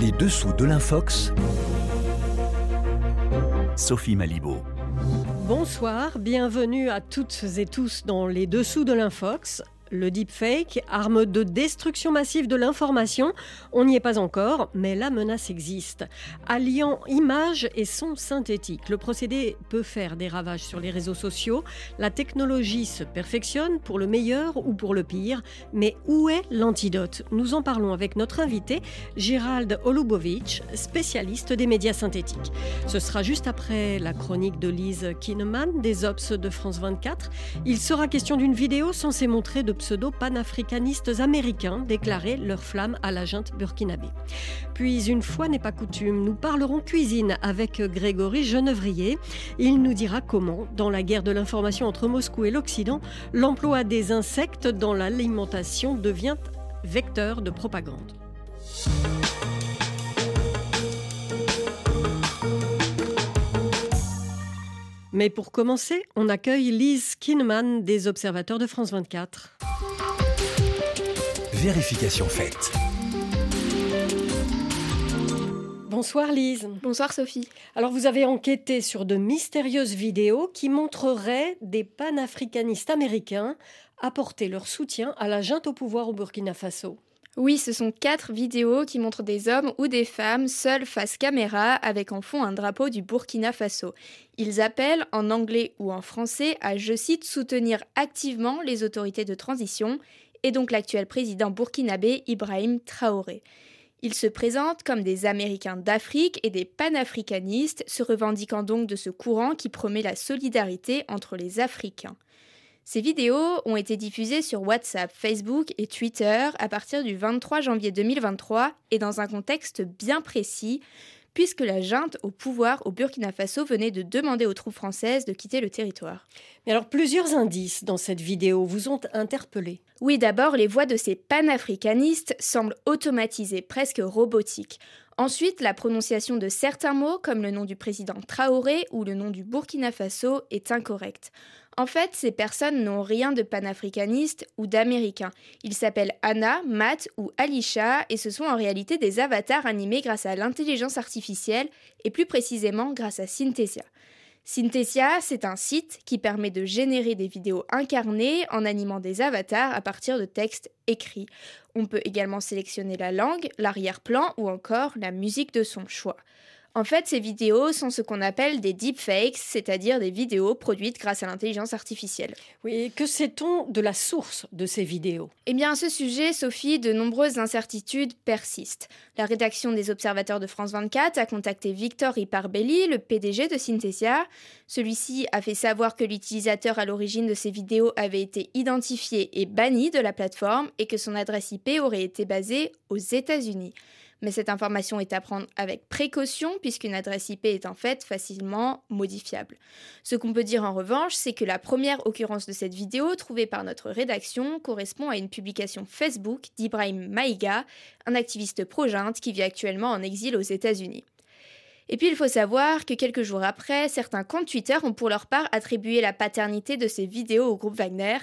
Les dessous de l'Infox. Sophie Malibaud. Bonsoir, bienvenue à toutes et tous dans les dessous de l'Infox. Le deepfake, arme de destruction massive de l'information, on n'y est pas encore, mais la menace existe. Alliant images et son synthétique, le procédé peut faire des ravages sur les réseaux sociaux. La technologie se perfectionne pour le meilleur ou pour le pire, mais où est l'antidote? Nous en parlons avec notre invité, Gérald Olubovic, spécialiste des médias synthétiques. Ce sera juste après la chronique de Lise Kineman des Ops de France 24. Il sera question d'une vidéo censée montrer de pseudo-panafricanistes américains déclarer leur flamme à la junte burkinabé. Puis, une fois n'est pas coutume, nous parlerons cuisine avec Grégory Genevrier. Il nous dira comment, dans la guerre de l'information entre Moscou et l'Occident, l'emploi des insectes dans l'alimentation devient vecteur de propagande. Mais pour commencer, on accueille Lise Kinman des Observateurs de France 24. Vérification faite. Bonsoir Lise. Bonsoir Sophie. Alors vous avez enquêté sur de mystérieuses vidéos qui montreraient des panafricanistes américains apporter leur soutien à la junte au pouvoir au Burkina Faso. Oui, ce sont quatre vidéos qui montrent des hommes ou des femmes seuls face caméra avec en fond un drapeau du Burkina Faso. Ils appellent en anglais ou en français à, je cite, soutenir activement les autorités de transition et donc l'actuel président burkinabé Ibrahim Traoré. Ils se présentent comme des Américains d'Afrique et des panafricanistes, se revendiquant donc de ce courant qui promet la solidarité entre les Africains. Ces vidéos ont été diffusées sur WhatsApp, Facebook et Twitter à partir du 23 janvier 2023 et dans un contexte bien précis, puisque la junte au pouvoir au Burkina Faso venait de demander aux troupes françaises de quitter le territoire. Mais alors plusieurs indices dans cette vidéo vous ont interpellé. Oui, d'abord, les voix de ces panafricanistes semblent automatisées, presque robotiques. Ensuite, la prononciation de certains mots, comme le nom du président Traoré ou le nom du Burkina Faso, est incorrecte. En fait, ces personnes n'ont rien de panafricaniste ou d'américain. Ils s'appellent Anna, Matt ou Alisha et ce sont en réalité des avatars animés grâce à l'intelligence artificielle et plus précisément grâce à Synthesia. Synthesia, c'est un site qui permet de générer des vidéos incarnées en animant des avatars à partir de textes écrits. On peut également sélectionner la langue, l'arrière-plan ou encore la musique de son choix. En fait, ces vidéos sont ce qu'on appelle des deepfakes, c'est-à-dire des vidéos produites grâce à l'intelligence artificielle. Oui, que sait-on de la source de ces vidéos? Eh bien, à ce sujet, Sophie, de nombreuses incertitudes persistent. La rédaction des Observateurs de France 24 a contacté Victor Iparbelli, le PDG de Synthesia. Celui-ci a fait savoir que l'utilisateur à l'origine de ces vidéos avait été identifié et banni de la plateforme et que son adresse IP aurait été basée aux États-Unis mais cette information est à prendre avec précaution puisqu'une adresse IP est en fait facilement modifiable. Ce qu'on peut dire en revanche, c'est que la première occurrence de cette vidéo trouvée par notre rédaction correspond à une publication Facebook d'Ibrahim Maïga, un activiste pro qui vit actuellement en exil aux États-Unis. Et puis il faut savoir que quelques jours après, certains comptes Twitter ont pour leur part attribué la paternité de ces vidéos au groupe Wagner,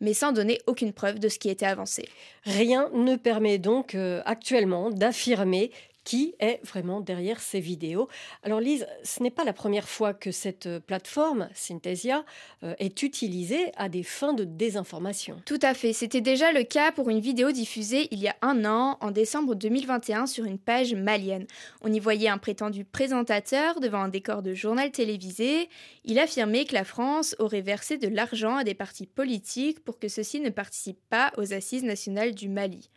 mais sans donner aucune preuve de ce qui était avancé. Rien ne permet donc euh, actuellement d'affirmer qui est vraiment derrière ces vidéos. Alors Lise, ce n'est pas la première fois que cette euh, plateforme, Synthesia, euh, est utilisée à des fins de désinformation. Tout à fait, c'était déjà le cas pour une vidéo diffusée il y a un an, en décembre 2021, sur une page malienne. On y voyait un prétendu présentateur devant un décor de journal télévisé. Il affirmait que la France aurait versé de l'argent à des partis politiques pour que ceux-ci ne participent pas aux assises nationales du Mali.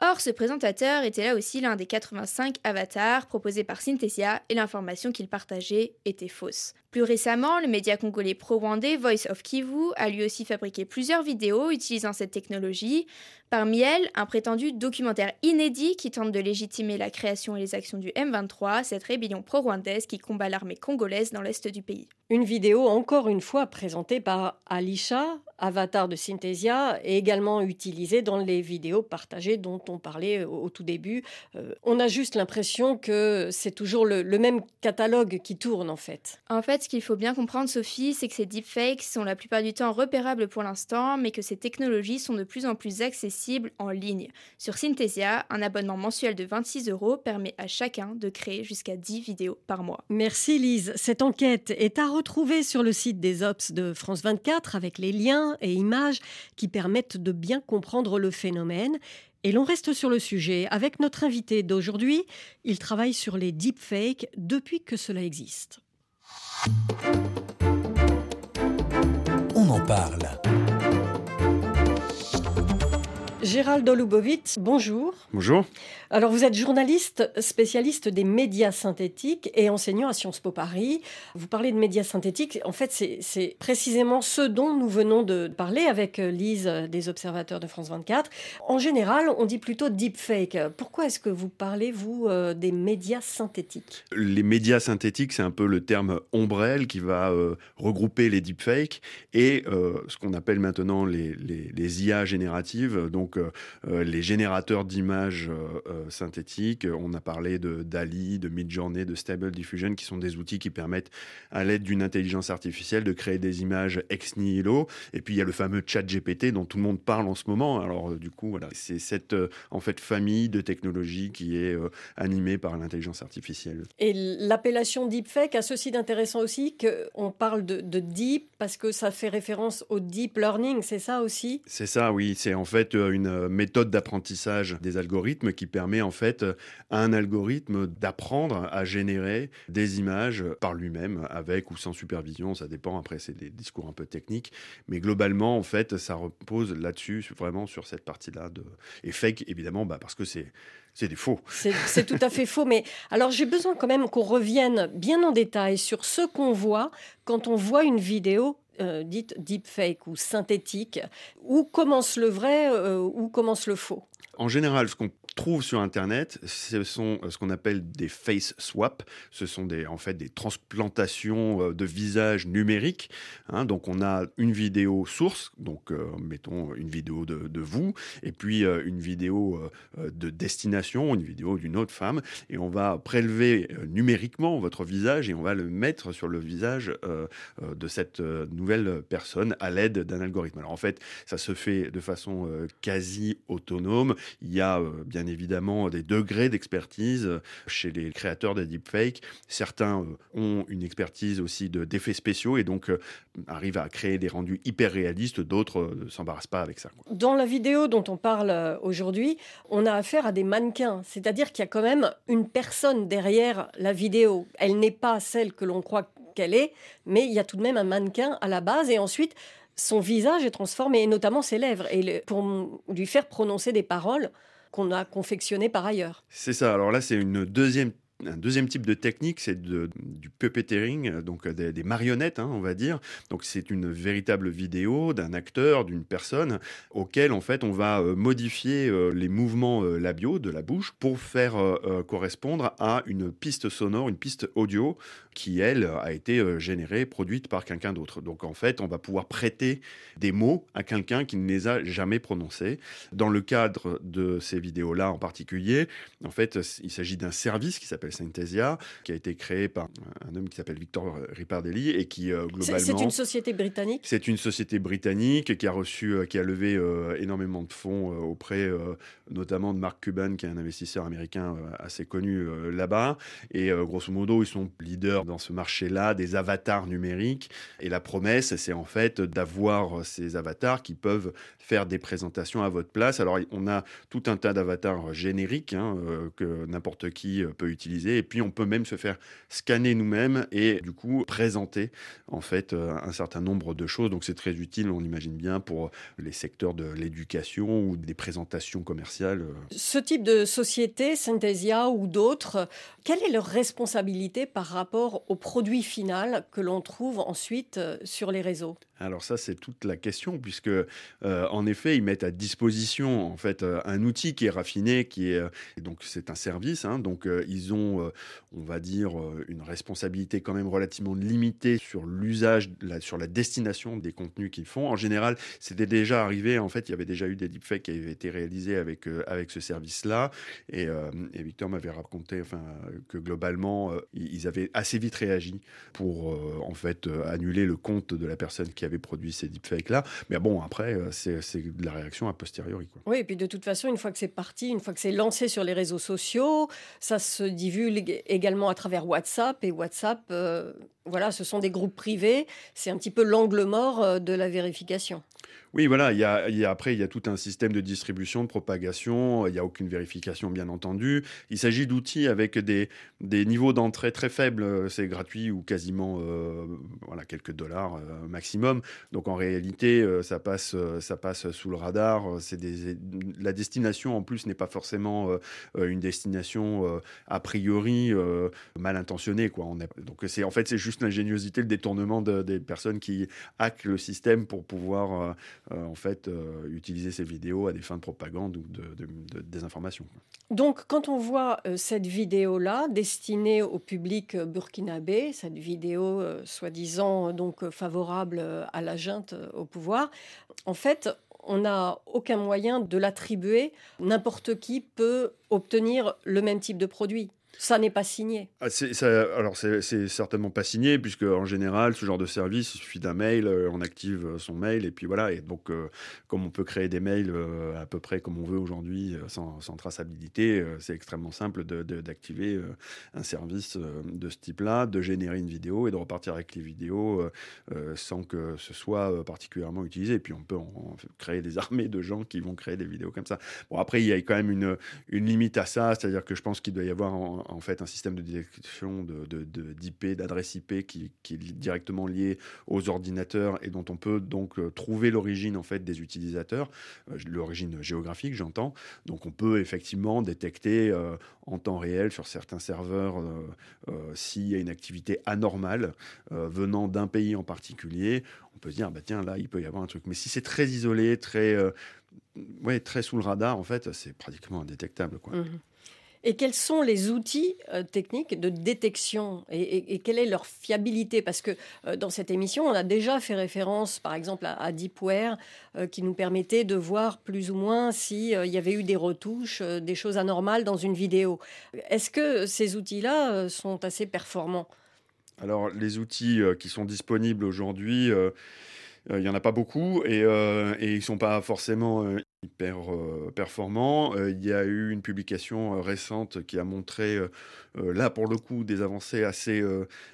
Or, ce présentateur était là aussi l'un des 85 avatars proposés par Synthesia et l'information qu'il partageait était fausse. Plus récemment, le média congolais pro-rwandais Voice of Kivu a lui aussi fabriqué plusieurs vidéos utilisant cette technologie. Parmi elles, un prétendu documentaire inédit qui tente de légitimer la création et les actions du M23, cette rébellion pro-rwandaise qui combat l'armée congolaise dans l'est du pays. Une vidéo encore une fois présentée par Alisha, avatar de Synthesia, est également utilisée dans les vidéos partagées dont on parlait au, tout début. Euh, on a juste l'impression que c'est toujours le, même catalogue qui tourne en fait. En fait, ce qu'il faut bien comprendre, Sophie, c'est que ces deepfakes sont la plupart du temps repérables pour l'instant, mais que ces technologies sont de plus en plus accessibles en ligne. Sur Synthesia, un abonnement mensuel de 26 euros permet à chacun de créer jusqu'à 10 vidéos par mois. Merci Lise. Cette enquête est à retrouver sur le site des Ops de France 24 avec les liens et images qui permettent de bien comprendre le phénomène. Et l'on reste sur le sujet avec notre invité d'aujourd'hui. Il travaille sur les deepfakes depuis que cela existe. On en parle. Gérald Olubovitz, bonjour. Bonjour. Alors, vous êtes journaliste spécialiste des médias synthétiques et enseignant à Sciences Po Paris. Vous parlez de médias synthétiques. En fait, c'est précisément ce dont nous venons de parler avec euh, Lise des Observateurs de France 24. En général, on dit plutôt deepfake. Pourquoi est-ce que vous parlez, vous, euh, des médias synthétiques? Les médias synthétiques, c'est un peu le terme ombrelle qui va euh, regrouper les deepfakes et ce qu'on appelle maintenant les, les, les, IA génératives, donc les générateurs d'images synthétiques. On a parlé de DALI, de Midjourney, de Stable Diffusion, qui sont des outils qui permettent, à l'aide d'une intelligence artificielle, de créer des images ex nihilo. Et puis il y a le fameux chat GPT dont tout le monde parle en ce moment. Alors euh, du coup, voilà, c'est cette euh, en fait famille de technologies qui est euh, animée par l'intelligence artificielle. Et l'appellation deepfake a ceci d'intéressant aussi qu'on parle de, de, deep parce que ça fait référence au deep learning, c'est ça aussi? C'est ça, oui. C'est en fait une méthode d'apprentissage des algorithmes qui permet en fait à un algorithme d'apprendre à générer des images par lui-même, avec ou sans supervision, ça dépend. Après, c'est des discours un peu techniques, mais globalement, en fait, ça repose là-dessus, vraiment sur cette partie-là de et fake évidemment, bah, parce que c'est c'est des faux. C'est tout à fait faux. Mais alors, j'ai besoin quand même qu'on revienne bien en détail sur ce qu'on voit quand on voit une vidéo euh, dite deepfake ou synthétique. Où commence le vrai, euh, où commence le faux? En général, ce qu'on trouve sur Internet, ce sont euh, ce qu'on appelle des face swap. Ce sont des, en fait des transplantations euh, de visage numériques. Hein. donc on a une vidéo source, donc euh, mettons une vidéo de, de, vous, et puis une vidéo de destination, une vidéo d'une autre femme, et on va prélever numériquement votre visage et on va le mettre sur le visage de cette nouvelle personne à l'aide d'un algorithme. Alors en fait, ça se fait de façon quasi autonome. Il y a bien évidemment des degrés d'expertise chez les créateurs des deepfakes. Certains euh, ont une expertise aussi d'effets spéciaux et donc euh, arrivent à créer des rendus hyper réalistes. D'autres euh, ne s'embarrassent pas avec ça. Dans la vidéo dont on parle aujourd'hui, on a affaire à des mannequins, c'est-à-dire qu'il y a quand même une personne derrière la vidéo. Elle n'est pas celle que l'on croit qu'elle est, mais il y a tout de même un mannequin à la base et ensuite son visage est transformé, et notamment ses lèvres, et pour lui faire prononcer des paroles qu'on a confectionné par ailleurs. C'est ça. Alors là, c'est une deuxième un deuxième type de technique, c'est du puppeteering, donc des, des marionnettes, hein, on va dire. Donc c'est une véritable vidéo d'un acteur, d'une personne, auquel en fait on va euh, modifier euh, les mouvements euh, labiaux de la bouche pour faire correspondre à une piste sonore, une piste audio qui elle a été générée, produite par quelqu'un d'autre. Donc en fait on va pouvoir prêter des mots à quelqu'un qui ne les a jamais prononcés. Dans le cadre de ces vidéos-là en particulier, en fait il s'agit d'un service qui s'appelle Synthesia, qui a été créé par un homme qui s'appelle Victor Ripardelli et qui euh, globalement. C'est une société britannique? C'est une société britannique qui a reçu, euh, qui a levé euh, énormément de fonds auprès, notamment de Mark Cuban, qui est un investisseur américain assez connu là-bas. Et grosso modo, ils sont leaders dans ce marché-là des avatars numériques. Et la promesse, c'est en fait d'avoir ces avatars qui peuvent faire des présentations à votre place. Alors, on a tout un tas d'avatars génériques hein, que n'importe qui peut utiliser et puis on peut même se faire scanner nous-mêmes et du coup présenter en fait euh, un certain nombre de choses. Donc c'est très utile, on imagine bien, pour les secteurs de l'éducation ou des présentations commerciales. Ce type de société, Synthesia ou d'autres, quelle est leur responsabilité par rapport au produit final que l'on trouve ensuite euh, sur les réseaux? Alors ça, c'est toute la question, puisque euh, en effet, ils mettent à disposition en fait euh, un outil qui est raffiné, qui est donc c'est un service. Hein, donc ils ont, on va dire, une responsabilité quand même relativement limitée sur l'usage, sur la destination des contenus qu'ils font. En général, c'était déjà arrivé. En fait, il y avait déjà eu des deepfakes qui avaient été réalisés avec avec ce service-là, et, et, Victor m'avait raconté, enfin, que globalement, ils avaient assez vite réagi pour en fait annuler le compte de la personne qui avait produit ces deepfakes-là. Mais bon, après, euh, c'est de la réaction a posteriori. Oui, et puis de toute façon, une fois que c'est parti, une fois que c'est lancé sur les réseaux sociaux, ça se divulgue également à travers WhatsApp. Et WhatsApp, euh, voilà, ce sont des groupes privés. C'est un petit peu l'angle mort euh, de la vérification. Oui, voilà, il y, a, après, il y a tout un système de distribution, de propagation, il n'y a aucune vérification, bien entendu. Il s'agit d'outils avec des, niveaux d'entrée très faibles, c'est gratuit ou quasiment euh, voilà, quelques dollars euh, maximum. Donc en réalité, euh, ça, passe, ça passe sous le radar. C'est la destination, en plus, n'est pas forcément une destination a priori mal intentionnée. Donc c'est, en fait, c'est juste l'ingéniosité, le détournement des personnes qui hackent le système pour pouvoir euh, en fait, euh, utiliser ces vidéos à des fins de propagande ou de, désinformation. Donc, quand on voit euh, cette vidéo-là, destinée au public burkinabé, cette vidéo soi-disant donc favorable à la junte au pouvoir, en fait, on n'a aucun moyen de l'attribuer. N'importe qui peut obtenir le même type de produit. Ça n'est pas signé. Ah, alors, c'est certainement pas signé, puisque en général, ce genre de service, il suffit d'un mail, euh, on active euh, son mail, et puis voilà. Et donc, euh, comme on peut créer des mails à peu près comme on veut aujourd'hui, sans, traçabilité, c'est extrêmement simple d'activer un service de ce type-là, de générer une vidéo et de repartir avec les vidéos sans que ce soit particulièrement utilisé. Et puis, on peut créer des armées de gens qui vont créer des vidéos comme ça. Bon, après, il y a quand même une, une limite à ça, c'est-à-dire que je pense qu'il doit y avoir en, en fait un système de détection d'IP, de, d'adresse IP qui, est directement lié aux ordinateurs et dont on peut donc euh, trouver l'origine en fait des utilisateurs, euh, l'origine géographique j'entends. Donc on peut effectivement détecter euh, en temps réel sur certains serveurs s'il y a une activité anormale venant d'un pays en particulier. On peut se dire bah tiens là il peut y avoir un truc. Mais si c'est très isolé, très ouais, très sous le radar, en fait, c'est pratiquement indétectable. Quoi. Mmh et quels sont les outils euh, techniques de détection et, quelle est leur fiabilité? Parce que euh, dans cette émission, on a déjà fait référence, par exemple, à, Deepware, euh, qui nous permettait de voir plus ou moins s'il y avait eu des retouches, des choses anormales dans une vidéo. Est-ce que ces outils-là sont assez performants? Alors, les outils qui sont disponibles aujourd'hui, il n'y en a pas beaucoup et, et ils ne sont pas forcément hyper performant. il y a eu une publication récente qui a montré, là pour le coup, des avancées assez,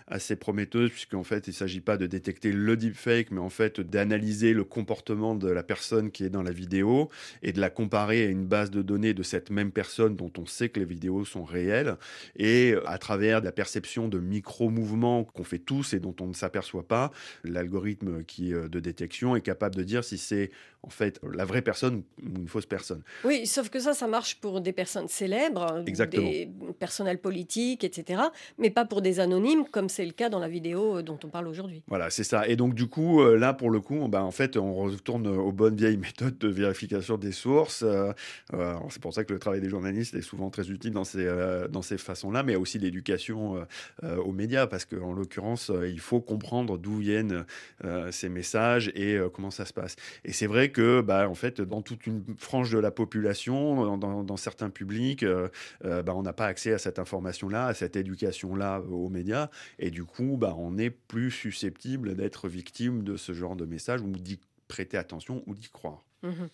assez prometteuses, puisqu'en fait, il ne s'agit pas de détecter le deepfake, mais en fait d'analyser le comportement de la personne qui est dans la vidéo et de la comparer à une base de données de cette même personne dont on sait que les vidéos sont réelles, et à travers la perception de micro-mouvements qu'on fait tous et dont on ne s'aperçoit pas, l'algorithme qui de détection est capable de dire si c'est en fait la vraie personne une fausse personne. Oui, sauf que ça, ça marche pour des personnes célèbres, des personnels politiques, etc., mais pas pour des anonymes, comme c'est le cas dans la vidéo euh, dont on parle aujourd'hui. Voilà, c'est ça. Et donc, du coup, euh, là, pour le coup, ben, en fait, on retourne aux bonnes vieilles méthodes de vérification des sources. Euh, c'est pour ça que le travail des journalistes est souvent très utile dans ces, ces façons-là, mais aussi l'éducation aux médias, parce qu'en l'occurrence, il faut comprendre d'où viennent ces messages et comment ça se passe. Et c'est vrai que, bah, en fait, dans toute une frange de la population, dans, certains publics, bah, on n'a pas accès à cette information-là, à cette éducation-là aux médias, et du coup, bah, on est plus susceptible d'être victime de ce genre de message ou d'y prêter attention ou d'y croire. Mmh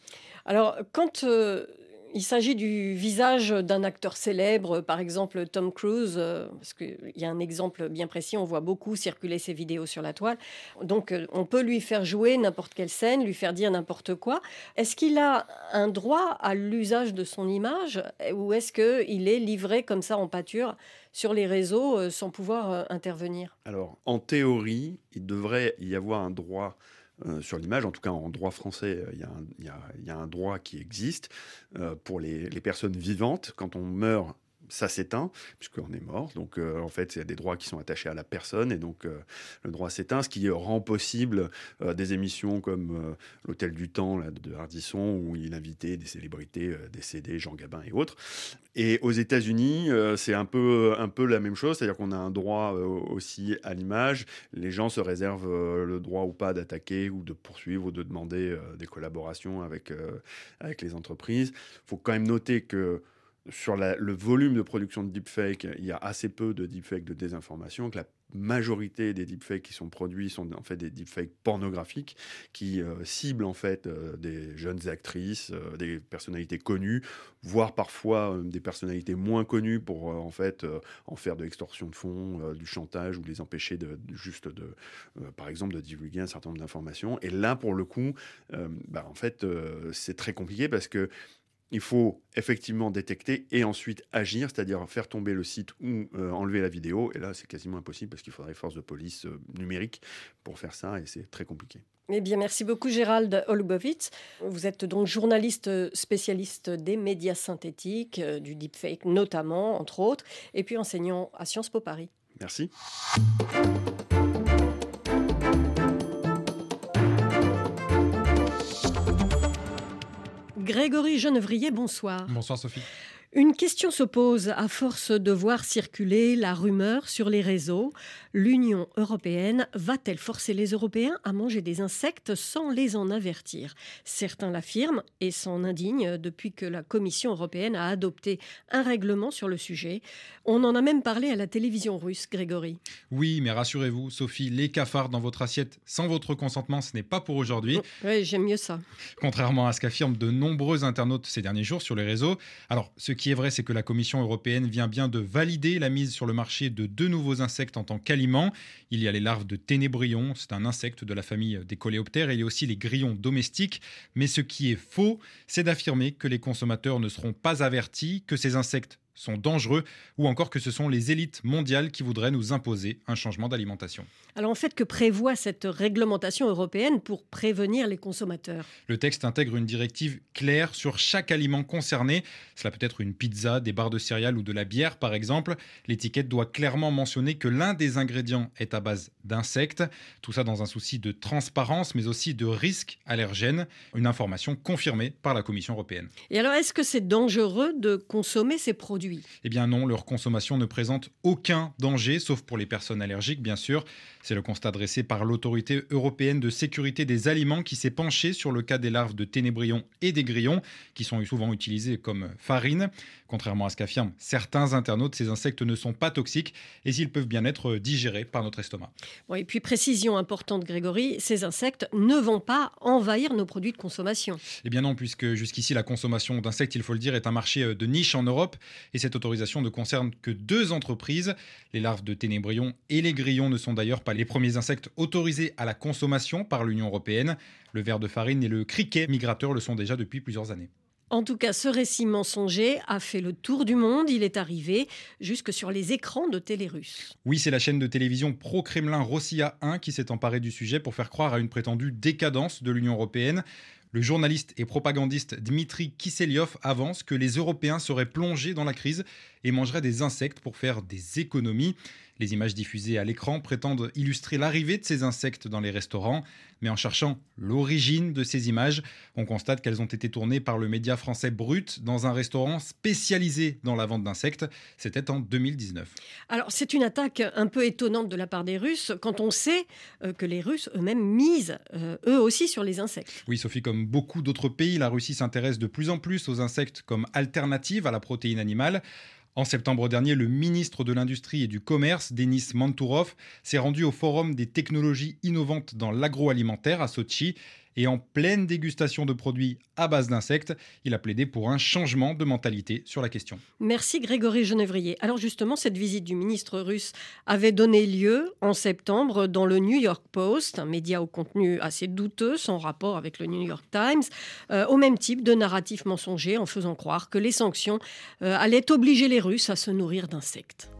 Alors, quand euh, il s'agit du visage d'un acteur célèbre, par exemple Tom Cruise, euh, parce qu'il y a un exemple bien précis, on voit beaucoup circuler ses vidéos sur la toile. Donc euh, on peut lui faire jouer n'importe quelle scène, lui faire dire n'importe quoi. Est-ce qu'il a un droit à l'usage de son image ou est-ce qu'il est livré comme ça en pâture sur les réseaux euh, sans pouvoir intervenir? Alors en théorie, il devrait y avoir un droit euh, sur l'image. En tout cas, en droit français, euh, il y, a un droit qui existe euh, pour les, personnes vivantes. Quand on meurt ça s'éteint, puisqu'on est mort. Donc, euh, en fait, il y a des droits qui sont attachés à la personne, et donc euh, le droit s'éteint, ce qui rend possible euh, des émissions comme L'Hôtel du Temps de Hardisson, où il invitait des célébrités décédées, Jean Gabin et autres. Et aux États-Unis, c'est un peu, un peu la même chose, c'est-à-dire qu'on a un droit aussi à l'image. Les gens se réservent le droit ou pas d'attaquer ou de poursuivre ou de demander des collaborations avec, avec les entreprises. Il faut quand même noter que sur le volume de production de deepfake, il y a assez peu de deepfake de désinformation, que la majorité des deepfakes qui sont produits sont en fait des deepfakes pornographiques qui euh, ciblent en fait euh, des jeunes actrices, euh, des personnalités connues, voire parfois des personnalités moins connues pour en fait en faire de l'extorsion de fonds, du chantage ou les empêcher de, juste de, par exemple, de divulguer un certain nombre d'informations. Et là, pour le coup, bah, en fait, c'est très compliqué parce que il faut effectivement détecter et ensuite agir, c'est-à-dire faire tomber le site ou euh, enlever la vidéo. Et là, c'est quasiment impossible parce qu'il faudrait force de police euh, numérique pour faire ça et c'est très compliqué. Eh bien, merci beaucoup Gérald Olubowitz. Vous êtes donc journaliste spécialiste des médias synthétiques, euh, du deepfake notamment, entre autres, et puis enseignant à Sciences Po Paris. Merci. Grégory Genevrier, bonsoir. Bonsoir Sophie. Une question se pose à force de voir circuler la rumeur sur les réseaux. L'Union européenne va-t-elle forcer les Européens à manger des insectes sans les en avertir? Certains l'affirment et s'en indignent depuis que la Commission européenne a adopté un règlement sur le sujet. On en a même parlé à la télévision russe, Grégory. Oui, mais rassurez-vous, Sophie, les cafards dans votre assiette sans votre consentement, ce n'est pas pour aujourd'hui. Oui, j'aime mieux ça. Contrairement à ce qu'affirment de nombreux internautes ces derniers jours sur les réseaux. Alors, ce qui est vrai, c'est que la Commission européenne vient bien de valider la mise sur le marché de deux nouveaux insectes en tant qu'aliments. Il y a les larves de ténébrion, c'est un insecte de la famille des coléoptères, et il y a aussi les grillons domestiques. Mais ce qui est faux, c'est d'affirmer que les consommateurs ne seront pas avertis que ces insectes sont dangereux ou encore que ce sont les élites mondiales qui voudraient nous imposer un changement d'alimentation. Alors en fait, que prévoit cette réglementation européenne pour prévenir les consommateurs? Le texte intègre une directive claire sur chaque aliment concerné. Cela peut être une pizza, des barres de céréales ou de la bière par exemple. L'étiquette doit clairement mentionner que l'un des ingrédients est à base d'insectes. Tout ça dans un souci de transparence mais aussi de risque allergène. Une information confirmée par la Commission européenne. Et alors est-ce que c'est dangereux de consommer ces produits? Eh bien non, leur consommation ne présente aucun danger, sauf pour les personnes allergiques, bien sûr. C'est le constat dressé par l'autorité européenne de sécurité des aliments qui s'est penchée sur le cas des larves de ténébrions et des grillons, qui sont souvent utilisés comme farine. Contrairement à ce qu'affirment certains internautes, ces insectes ne sont pas toxiques et ils peuvent bien être digérés par notre estomac. et puis précision importante, Grégory, ces insectes ne vont pas envahir nos produits de consommation. Eh bien non, puisque jusqu'ici la consommation d'insectes, il faut le dire, est un marché de niche en Europe et cette autorisation ne concerne que deux entreprises. Les larves de ténébrions et les grillons ne sont d'ailleurs pas les premiers insectes autorisés à la consommation par l'Union européenne. Le ver de farine et le criquet migrateur le sont déjà depuis plusieurs années. En tout cas, ce récit mensonger a fait le tour du monde. Il est arrivé jusque sur les écrans de télé. Oui, c'est la chaîne de télévision pro-Kremlin Rossiya 1 qui s'est emparée du sujet pour faire croire à une prétendue décadence de l'Union européenne. Le journaliste et propagandiste Dmitri Kiselyov avance que les Européens seraient plongés dans la crise et mangeraient des insectes pour faire des économies. Les images diffusées à l'écran prétendent illustrer l'arrivée de ces insectes dans les restaurants, mais en cherchant l'origine de ces images, on constate qu'elles ont été tournées par le média français Brut dans un restaurant spécialisé dans la vente d'insectes. C'était en 2019. Alors c'est une attaque un peu étonnante de la part des Russes quand on sait euh, que les Russes eux-mêmes misent euh, eux aussi sur les insectes. Oui Sophie, comme beaucoup d'autres pays, la Russie s'intéresse de plus en plus aux insectes comme alternative à la protéine animale. En septembre dernier, le ministre de l'Industrie et du Commerce, Denis Mantourov, s'est rendu au Forum des technologies innovantes dans l'agroalimentaire à Sochi et en pleine dégustation de produits à base d'insectes, il a plaidé pour un changement de mentalité sur la question. Merci Grégory Genevrier. Alors justement, cette visite du ministre russe avait donné lieu en septembre dans le New York Post, un média au contenu assez douteux, sans rapport avec le New York Times, euh, au même type de narratif mensonger en faisant croire que les sanctions euh, allaient obliger les Russes à se nourrir d'insectes.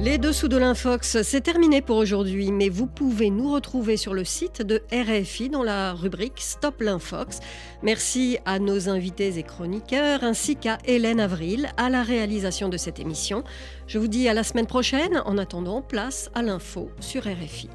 Les dessous de l'Infox, c'est terminé pour aujourd'hui, mais vous pouvez nous retrouver sur le site de RFI dans la rubrique Stop l'Infox. Merci à nos invités et chroniqueurs, ainsi qu'à Hélène Avril à la réalisation de cette émission. Je vous dis à la semaine prochaine. En attendant, place à l'info sur RFI.